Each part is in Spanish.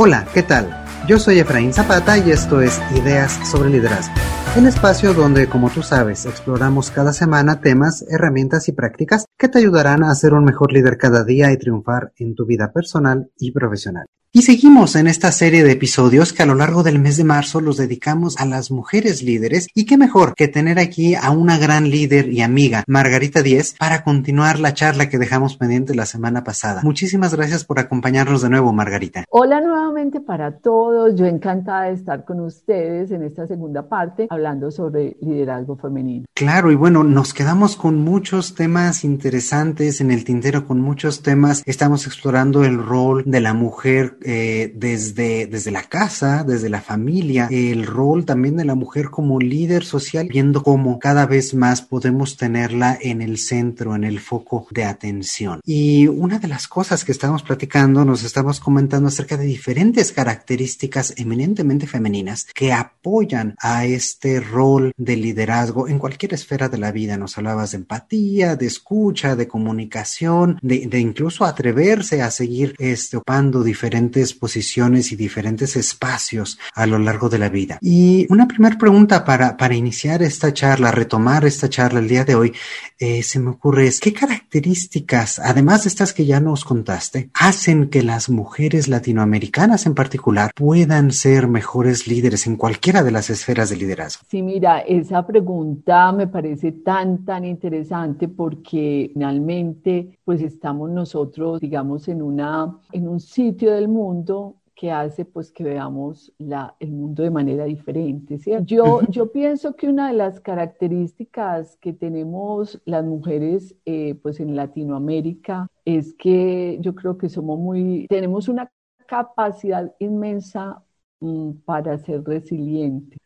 Hola, ¿qué tal? Yo soy Efraín Zapata y esto es Ideas sobre Liderazgo, el espacio donde, como tú sabes, exploramos cada semana temas, herramientas y prácticas que te ayudarán a ser un mejor líder cada día y triunfar en tu vida personal y profesional. Y seguimos en esta serie de episodios que a lo largo del mes de marzo los dedicamos a las mujeres líderes y qué mejor que tener aquí a una gran líder y amiga, Margarita Díez, para continuar la charla que dejamos pendiente la semana pasada. Muchísimas gracias por acompañarnos de nuevo, Margarita. Hola nuevamente para todos, yo encantada de estar con ustedes en esta segunda parte hablando sobre liderazgo femenino. Claro, y bueno, nos quedamos con muchos temas interesantes en el tintero, con muchos temas. Estamos explorando el rol de la mujer eh, desde, desde la casa, desde la familia, el rol también de la mujer como líder social, viendo cómo cada vez más podemos tenerla en el centro, en el foco de atención. Y una de las cosas que estamos platicando, nos estamos comentando acerca de diferentes características eminentemente femeninas que apoyan a este rol de liderazgo en cualquier esfera de la vida. Nos hablabas de empatía, de escucha, de comunicación, de, incluso atreverse a seguir este, ocupando diferentes posiciones y diferentes espacios a lo largo de la vida. Y una primera pregunta para, para iniciar esta charla, retomar esta charla el día de hoy, eh, se me ocurre es, ¿qué características, además de estas que ya nos contaste, hacen que las mujeres latinoamericanas en particular puedan ser mejores líderes en cualquiera de las esferas de liderazgo? Sí, mira, esa pregunta me parece tan, tan interesante porque finalmente pues estamos nosotros, digamos, en, una, en un sitio del mundo que hace pues que veamos la, el mundo de manera diferente. Yo, yo pienso que una de las características que tenemos las mujeres eh, pues en Latinoamérica es que yo creo que somos muy, tenemos una capacidad inmensa mm, para ser resilientes.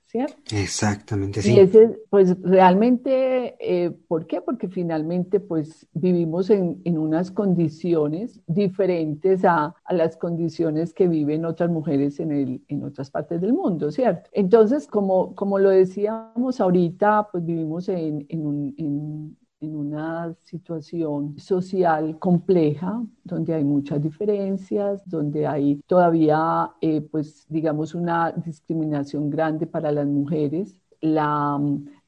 Exactamente, sí. Y ese, pues realmente, eh, ¿por qué? Porque finalmente, pues vivimos en, en unas condiciones diferentes a, a, las condiciones que viven otras mujeres en, el, en otras partes del mundo, ¿cierto? Entonces, como, como lo decíamos ahorita, pues vivimos en, en, un, en en una situación social compleja, donde hay muchas diferencias, donde hay todavía, eh, pues, digamos, una discriminación grande para las mujeres. La,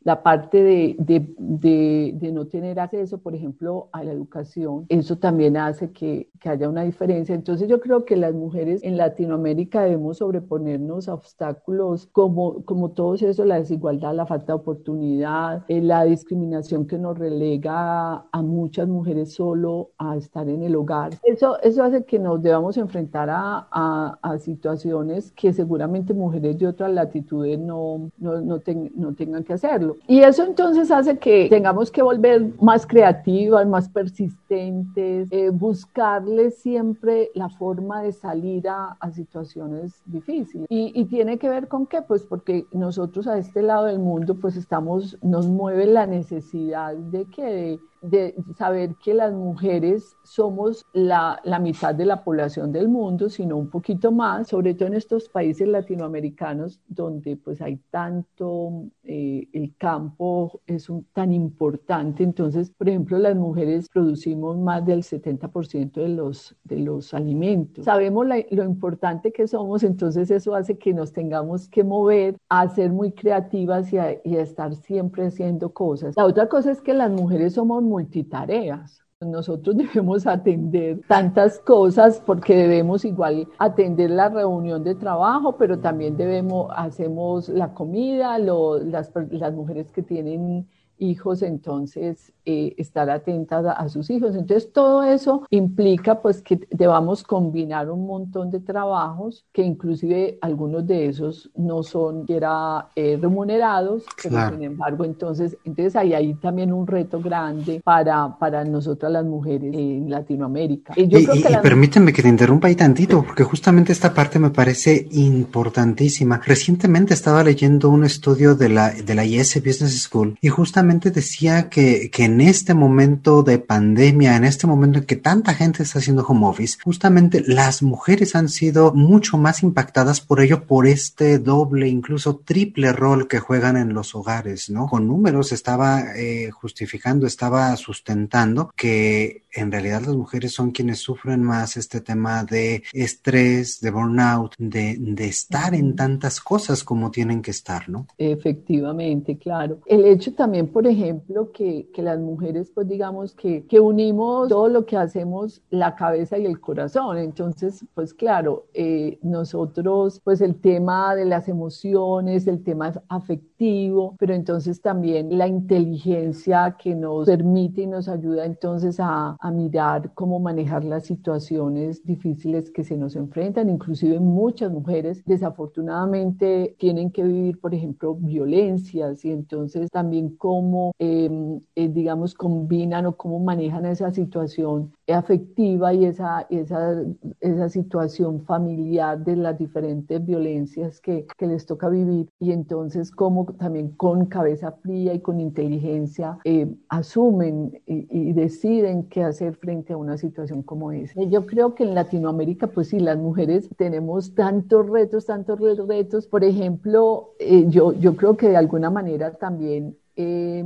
la parte de, de, de, no tener acceso, por ejemplo, a la educación, eso también hace que, que, haya una diferencia. Entonces yo creo que las mujeres en Latinoamérica debemos sobreponernos a obstáculos como, como todo eso, la desigualdad, la falta de oportunidad, eh, la discriminación que nos relega a, muchas mujeres solo a estar en el hogar. Eso, eso hace que nos debamos enfrentar a, a, a situaciones que seguramente mujeres de otras latitudes no, no, no, no tengan que hacerlo. Y eso entonces hace que tengamos que volver más creativas, más persistentes, eh, buscarle siempre la forma de salir a, situaciones difíciles. Y, y, tiene que ver con qué? Pues porque nosotros a este lado del mundo pues estamos, nos mueve la necesidad de que de saber que las mujeres somos la, la, mitad de la población del mundo, sino un poquito más, sobre todo en estos países latinoamericanos donde pues hay tanto, eh, el campo es un, tan importante. Entonces, por ejemplo, las mujeres producimos más del 70% de los, de los alimentos. Sabemos lo importante que somos, entonces eso hace que nos tengamos que mover a ser muy creativas y a, y a estar siempre haciendo cosas. La otra cosa es que las mujeres somos multitareas. Nosotros debemos atender tantas cosas porque debemos igual atender la reunión de trabajo, pero también debemos, hacemos la comida, las, las mujeres que tienen hijos, entonces eh, estar atentas a, sus hijos. Entonces todo eso implica pues que debamos combinar un montón de trabajos que inclusive algunos de esos no son era, eh, remunerados, pero sin embargo entonces, entonces hay ahí también un reto grande para, para nosotras las mujeres en Latinoamérica. Y, y, permíteme que te interrumpa ahí tantito, porque justamente esta parte me parece importantísima. Recientemente estaba leyendo un estudio de la, de la IS Business School y justamente decía que, que en este momento de pandemia, en este momento en que tanta gente está haciendo home office, justamente las mujeres han sido mucho más impactadas por ello, por este doble, incluso triple rol que juegan en los hogares, ¿no? Con números estaba eh, justificando, estaba sustentando que en realidad las mujeres son quienes sufren más este tema de estrés, de burnout, de, de estar en tantas cosas como tienen que estar, ¿no? Efectivamente, claro. El hecho también, por ejemplo, que, que las mujeres, pues digamos que, que, unimos todo lo que hacemos, la cabeza y el corazón. Entonces, pues claro, eh, nosotros, pues el tema de las emociones, el tema afectivo, pero entonces también la inteligencia que nos permite y nos ayuda entonces a, a mirar cómo manejar las situaciones difíciles que se nos enfrentan. Inclusive muchas mujeres desafortunadamente tienen que vivir, por ejemplo, violencias y entonces también cómo, em, eh, digamos, combinan o cómo manejan esa situación afectiva y esa, esa, esa situación familiar de las diferentes violencias que, que, les toca vivir y entonces cómo también con cabeza fría y con inteligencia eh, asumen y, y, deciden qué hacer frente a una situación como esa. Yo creo que en Latinoamérica, pues sí, las mujeres tenemos tantos retos, tantos retos. Por ejemplo, eh, yo, yo creo que de alguna manera también... Eh,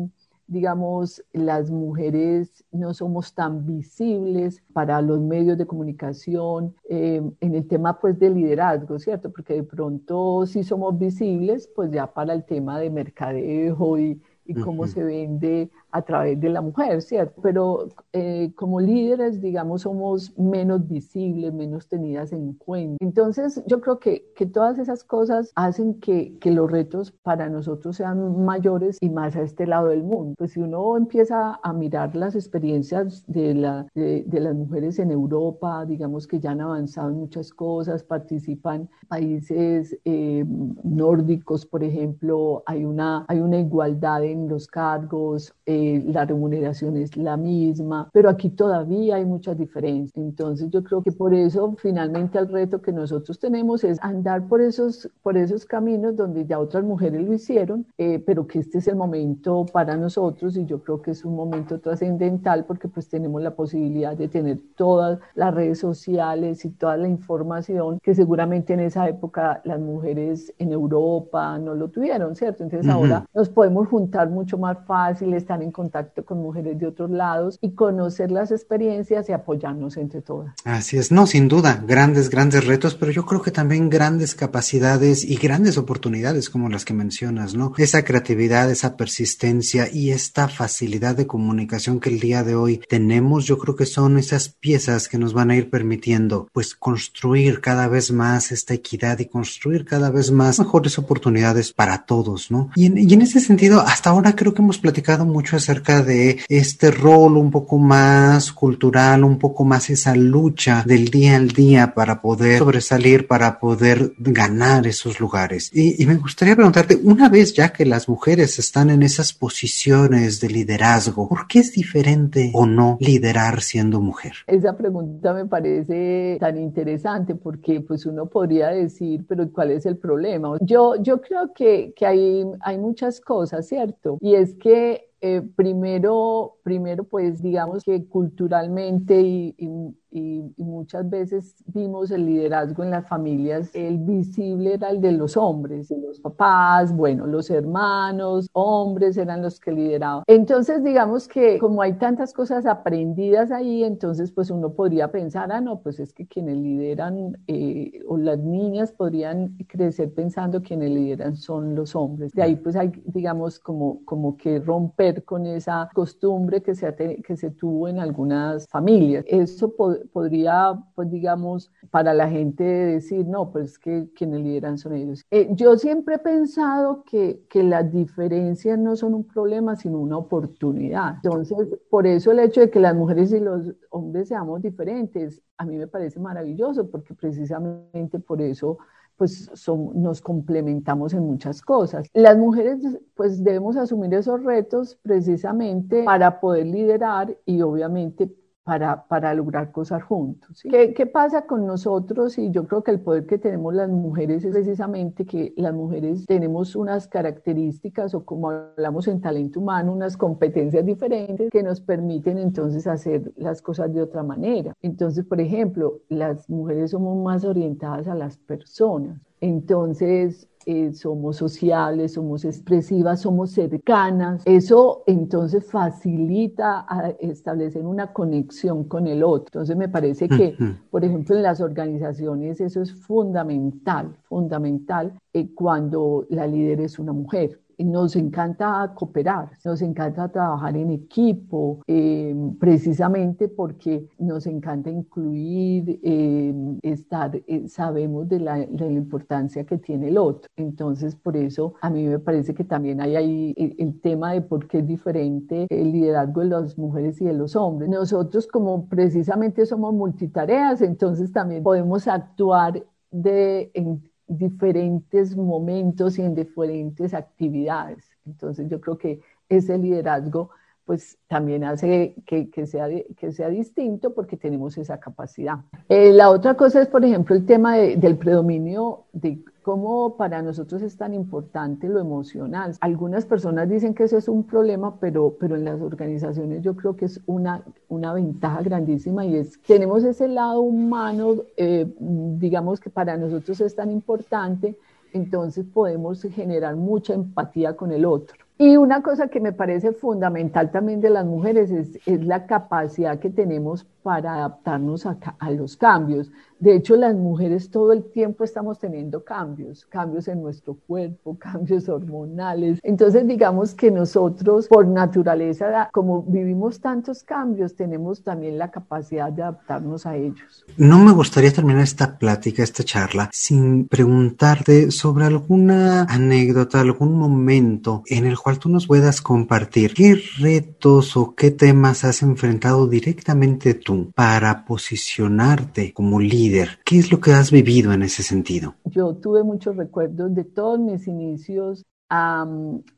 digamos, las mujeres no somos tan visibles para los medios de comunicación eh, en el tema pues de liderazgo, ¿cierto? Porque de pronto sí somos visibles pues ya para el tema de mercadejo y, y cómo se vende a través de la mujer, ¿cierto? Pero eh, como líderes, digamos, somos menos visibles, menos tenidas en cuenta. Entonces, yo creo que, que todas esas cosas hacen que, que, los retos para nosotros sean mayores y más a este lado del mundo. Pues si uno empieza a mirar las experiencias de, la, de, de las mujeres en Europa, digamos que ya han avanzado en muchas cosas, participan países eh, nórdicos, por ejemplo, hay una, hay una igualdad en los cargos. Eh, eh, la remuneración es la misma, pero aquí todavía hay muchas diferencias. Entonces yo creo que por eso finalmente el reto que nosotros tenemos es andar por esos, por esos caminos donde ya otras mujeres lo hicieron, eh, pero que este es el momento para nosotros y yo creo que es un momento trascendental porque pues tenemos la posibilidad de tener todas las redes sociales y toda la información que seguramente en esa época las mujeres en Europa no lo tuvieron, ¿cierto? Entonces ahora nos podemos juntar mucho más fácil, estar en en contacto con mujeres de otros lados y conocer las experiencias y apoyarnos entre todas. Así es, no, sin duda, grandes, grandes retos, pero yo creo que también grandes capacidades y grandes oportunidades como las que mencionas, ¿no? Esa creatividad, esa persistencia y esta facilidad de comunicación que el día de hoy tenemos, yo creo que son esas piezas que nos van a ir permitiendo, pues, construir cada vez más esta equidad y construir cada vez más mejores oportunidades para todos, ¿no? Y en, y en ese sentido, hasta ahora creo que hemos platicado mucho acerca de este rol un poco más cultural, un poco más esa lucha del día al día para poder sobresalir, para poder ganar esos lugares. Y, y me gustaría preguntarte, una vez ya que las mujeres están en esas posiciones de liderazgo, ¿por qué es diferente o no liderar siendo mujer? Esa pregunta me parece tan interesante porque pues uno podría decir, pero ¿cuál es el problema? Yo, yo creo que, que hay, hay muchas cosas, ¿cierto? Y es que eh, primero, primero, pues digamos que culturalmente y, y, y, muchas veces vimos el liderazgo en las familias, el visible era el de los hombres, los papás, bueno, los hermanos, hombres eran los que lideraban. Entonces, digamos que como hay tantas cosas aprendidas ahí, entonces pues uno podría pensar, ah, no, pues es que quienes lideran eh, o las niñas podrían crecer pensando que quienes lideran son los hombres. De ahí pues hay, digamos, como, como que romper con esa costumbre que se, que se tuvo en algunas familias. Eso podría, pues digamos, para la gente decir, no, pues que quienes lideran son ellos. Eh, yo siempre he pensado que, que las diferencias no son un problema, sino una oportunidad. Entonces, por eso el hecho de que las mujeres y los hombres seamos diferentes, a mí me parece maravilloso, porque precisamente por eso pues son, nos complementamos en muchas cosas. Las mujeres pues debemos asumir esos retos precisamente para poder liderar y obviamente para, para lograr cosas juntos. ¿Qué, ¿Qué pasa con nosotros? Y yo creo que el poder que tenemos las mujeres es precisamente que las mujeres tenemos unas características o como hablamos en talento humano, unas competencias diferentes que nos permiten entonces hacer las cosas de otra manera. Entonces, por ejemplo, las mujeres somos más orientadas a las personas. Entonces, eh, somos sociales, somos expresivas, somos cercanas. Eso entonces facilita establecer una conexión con el otro. Entonces me parece que, por ejemplo, en las organizaciones eso es fundamental, fundamental eh, cuando la líder es una mujer nos encanta cooperar, nos encanta trabajar en equipo, eh, precisamente porque nos encanta incluir, eh, estar, eh, sabemos de la, importancia que tiene el otro. Entonces, por eso a mí me parece que también hay ahí el, el tema de por qué es diferente el liderazgo de las mujeres y de los hombres. Nosotros como precisamente somos multitareas, entonces también podemos actuar de, en, diferentes momentos y en diferentes actividades. Entonces yo creo que ese liderazgo pues también hace que, que, sea, que sea distinto porque tenemos esa capacidad. Eh, la otra cosa es, por ejemplo, el tema del predominio de cómo para nosotros es tan importante lo emocional. Algunas personas dicen que ese es un problema, pero, pero en las organizaciones yo creo que es una, una ventaja grandísima y es tenemos ese lado humano, eh, digamos que para nosotros es tan importante, entonces podemos generar mucha empatía con el otro. Y una cosa que me parece fundamental también de las mujeres es, es la capacidad que tenemos para adaptarnos a, a, los cambios. De hecho, las mujeres todo el tiempo estamos teniendo cambios, cambios en nuestro cuerpo, cambios hormonales. Entonces, digamos que nosotros, por naturaleza, como vivimos tantos cambios, tenemos también la capacidad de adaptarnos a ellos. No me gustaría terminar esta plática, esta charla, sin preguntarte sobre alguna anécdota, algún momento en el cual tú nos puedas compartir qué retos o qué temas has enfrentado directamente tú para posicionarte como líder. ¿Qué es lo que has vivido en ese sentido? Yo tuve muchos recuerdos de todos mis inicios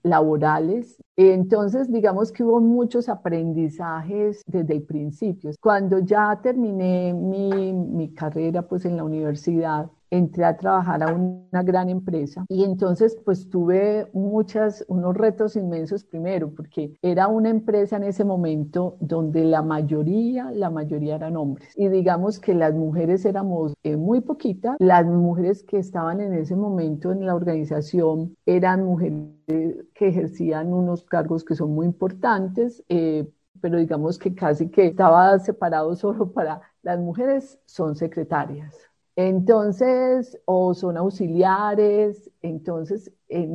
laborales. Entonces, digamos que hubo muchos aprendizajes desde el principio. Cuando ya terminé mi, mi carrera pues en la universidad, entré a trabajar a una gran empresa y entonces pues tuve muchas, unos retos inmensos. Primero porque era una empresa en ese momento donde la mayoría, la mayoría eran hombres. Y digamos que las mujeres éramos eh, muy poquitas, las mujeres que estaban en ese momento en la organización eran mujeres que ejercían unos cargos que son muy importantes, eh, pero digamos que casi que estaba separado solo para las mujeres son secretarias entonces, o son auxiliares, entonces eh,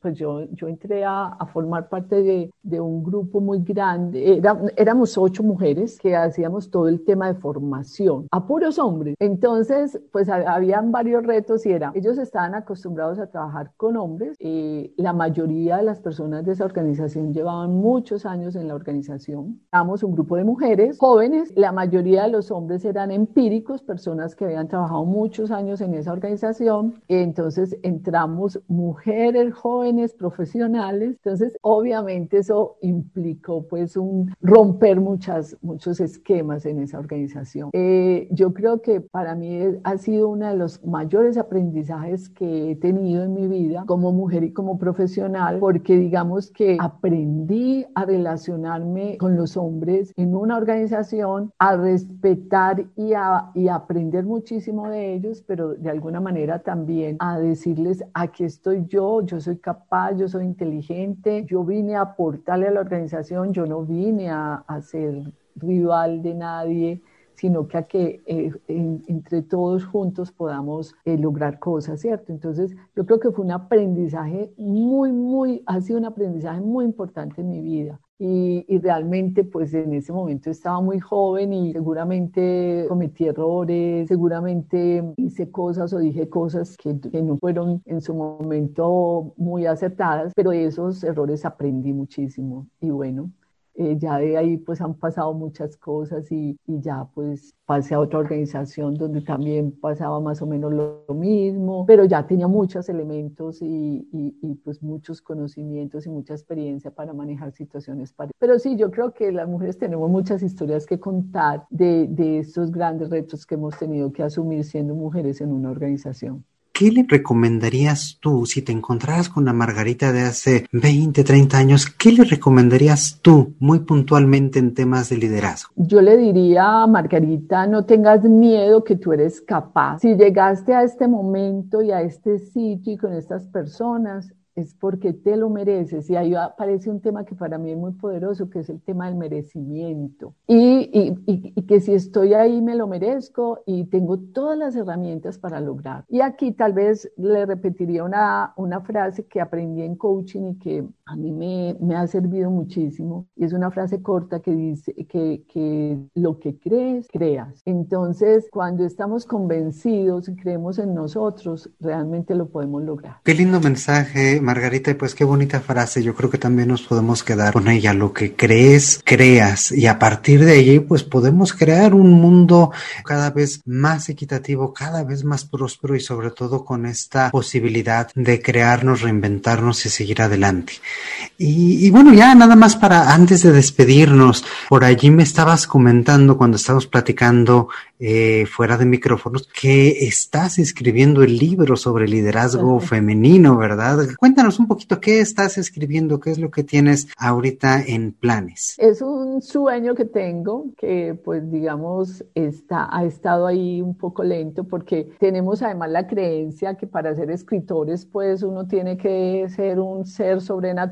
pues yo, yo entré a, formar parte de, de, un grupo muy grande, éramos ocho mujeres que hacíamos todo el tema de formación a puros hombres. Entonces, pues habían varios retos y era, ellos estaban acostumbrados a trabajar con hombres, eh, la mayoría de las personas de esa organización llevaban muchos años en la organización, éramos un grupo de mujeres jóvenes, la mayoría de los hombres eran empíricos, personas que habían trabajado muchos años en esa organización, entonces entramos mujeres jóvenes, profesionales. Entonces, obviamente eso implicó pues un romper muchas, muchos esquemas en esa organización. Eh, yo creo que para mí ha sido uno de los mayores aprendizajes que he tenido en mi vida como mujer y como profesional, porque digamos que aprendí a relacionarme con los hombres en una organización, a respetar y a, y aprender muchísimo de ellos, pero de alguna manera también a decirles, aquí estoy yo yo, soy capaz, yo soy inteligente, yo vine a aportarle a la organización, yo no vine a, ser rival de nadie, sino que a que eh, entre todos juntos podamos eh, lograr cosas, ¿cierto? Entonces, yo creo que fue un aprendizaje muy, muy, ha sido un aprendizaje muy importante en mi vida. Y, realmente pues en ese momento estaba muy joven y seguramente cometí errores, seguramente hice cosas o dije cosas que, que no fueron en su momento muy acertadas, pero de esos errores aprendí muchísimo. Y bueno, eh, ya de ahí pues han pasado muchas cosas y, ya pues pasé a otra organización donde también pasaba más o menos lo, mismo, pero ya tenía muchos elementos y, y, pues muchos conocimientos y mucha experiencia para manejar situaciones parejas. Pero sí, yo creo que las mujeres tenemos muchas historias que contar de, de estos grandes retos que hemos tenido que asumir siendo mujeres en una organización. ¿Qué le recomendarías tú si te encontraras con la Margarita de hace 20, 30 años? ¿Qué le recomendarías tú muy puntualmente en temas de liderazgo? Yo le diría Margarita, no tengas miedo que tú eres capaz. Si llegaste a este momento y a este sitio y con estas personas, es porque te lo mereces. Y ahí aparece un tema que para mí es muy poderoso, que es el tema del merecimiento. Y, y, y, que si estoy ahí me lo merezco y tengo todas las herramientas para lograr. Y aquí tal vez le repetiría una, una frase que aprendí en coaching y que a mí me, ha servido muchísimo. Y es una frase corta que dice que, que lo que crees, creas. Entonces, cuando estamos convencidos y creemos en nosotros, realmente lo podemos lograr. Qué lindo mensaje Margarita, pues qué bonita frase. Yo creo que también nos podemos quedar con ella. Lo que crees, creas. Y a partir de allí, pues podemos crear un mundo cada vez más equitativo, cada vez más próspero y sobre todo con esta posibilidad de crearnos, reinventarnos y seguir adelante. Y, y bueno, ya nada más para antes de despedirnos, por allí me estabas comentando cuando estábamos platicando eh, fuera de micrófonos que estás escribiendo el libro sobre liderazgo femenino, ¿verdad? Cuéntanos un poquito qué estás escribiendo, qué es lo que tienes ahorita en planes. Es un sueño que tengo que pues digamos está, ha estado ahí un poco lento porque tenemos además la creencia que para ser escritores pues uno tiene que ser un ser sobrenatural.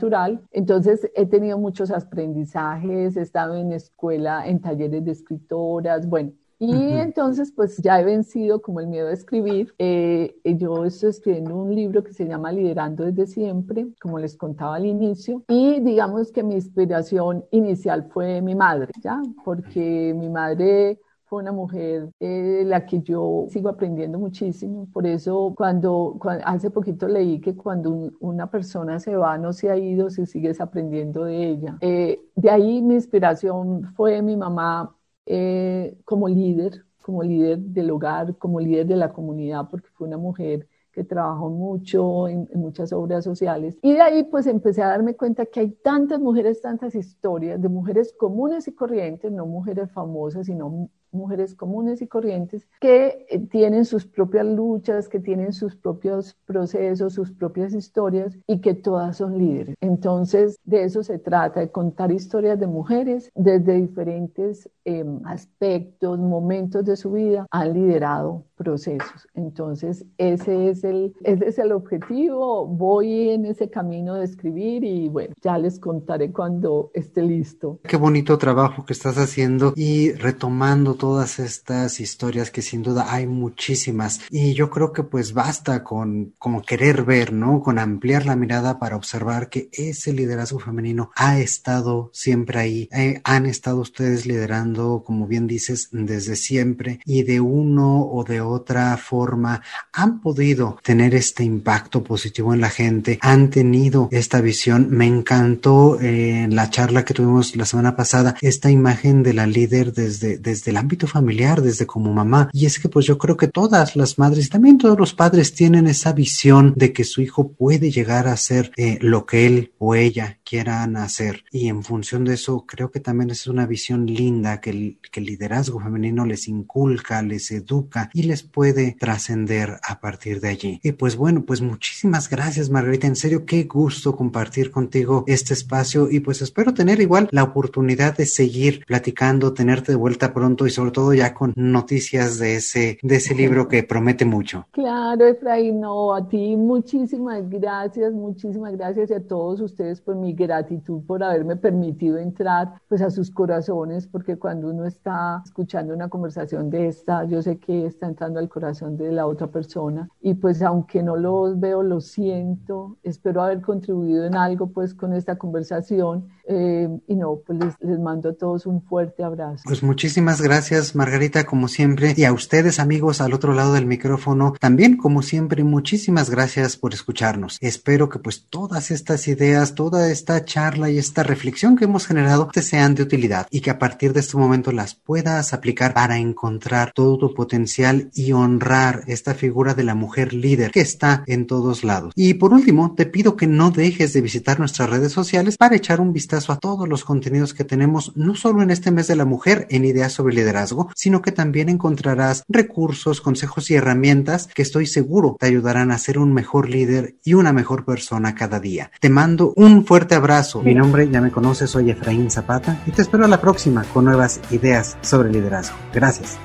Entonces he tenido muchos aprendizajes, he estado en escuela, en talleres de escritoras, bueno, y entonces, pues ya he vencido como el miedo a escribir. Eh, yo estoy escribiendo un libro que se llama Liderando desde siempre, como les contaba al inicio. Y digamos que mi inspiración inicial fue mi madre, ¿ya? Porque mi madre fue una mujer de la que yo sigo aprendiendo muchísimo. Por eso cuando, hace poquito leí que cuando una persona se va, no se ha ido, si sigues aprendiendo de ella. Eh, de ahí mi inspiración fue mi mamá eh, como líder, como líder del hogar, como líder de la comunidad, porque fue una mujer que trabajó mucho en, en, muchas obras sociales. Y de ahí pues empecé a darme cuenta que hay tantas mujeres, tantas historias de mujeres comunes y corrientes, no mujeres famosas, sino mujeres comunes y corrientes que eh, tienen sus propias luchas, que tienen sus propios procesos, sus propias historias y que todas son líderes. Entonces, de eso se trata, de contar historias de mujeres desde diferentes em, aspectos, momentos de su vida, han liderado procesos. Entonces, ese es, el, ese es el objetivo. Voy en ese camino de escribir y bueno, ya les contaré cuando esté listo. Qué bonito trabajo que estás haciendo y retomando todas estas historias que sin duda hay muchísimas. Y yo creo que pues basta con como querer ver, ¿no? Con ampliar la mirada para observar que ese liderazgo femenino ha estado siempre ahí. Eh, han estado ustedes liderando, como bien dices, desde siempre y de uno o de otra forma han podido tener este impacto positivo en la gente, han tenido esta visión. Me encantó eh, en la charla que tuvimos la semana pasada esta imagen de la líder desde, desde el ámbito familiar, desde como mamá. Y es que pues yo creo que todas las madres y también todos los padres tienen esa visión de que su hijo puede llegar a ser eh, lo que él o ella quieran hacer. Y en función de eso creo que también es una visión linda que el, que el liderazgo femenino les inculca, les educa y les puede trascender a partir de allí. Y pues bueno, pues muchísimas gracias Margarita, en serio qué gusto compartir contigo este espacio y pues espero tener igual la oportunidad de seguir platicando, tenerte de vuelta pronto y sobre todo ya con noticias de ese, de ese libro que promete mucho. Claro, Efraín, no, a ti muchísimas gracias, muchísimas gracias a todos ustedes por mi gratitud por haberme permitido entrar pues a sus corazones, porque cuando uno está escuchando una conversación de esta, yo sé que está entrando al corazón de la otra persona. Y pues aunque no los veo, lo siento. Espero haber contribuido en algo pues con esta conversación. Eh, y no, pues les, les mando a todos un fuerte abrazo. Pues muchísimas gracias gracias Margarita como siempre y a ustedes amigos al otro lado del micrófono también como siempre muchísimas gracias por escucharnos. Espero que pues todas estas ideas, toda esta charla y esta reflexión que hemos generado te sean de utilidad y que a partir de este momento las puedas aplicar para encontrar todo tu potencial y honrar esta figura de la mujer líder que está en todos lados. Y por último, te pido que no dejes de visitar nuestras redes sociales para echar un vistazo a todos los contenidos que tenemos, no solo en este mes de la mujer en ideas sobre liderazgo, sino que también encontrarás recursos, consejos y herramientas que estoy seguro te ayudarán a ser un mejor líder y una mejor persona cada día. Te mando un fuerte abrazo. Mi nombre ya me conoces, soy Efraín Zapata y te espero a la próxima con nuevas ideas sobre liderazgo. Gracias.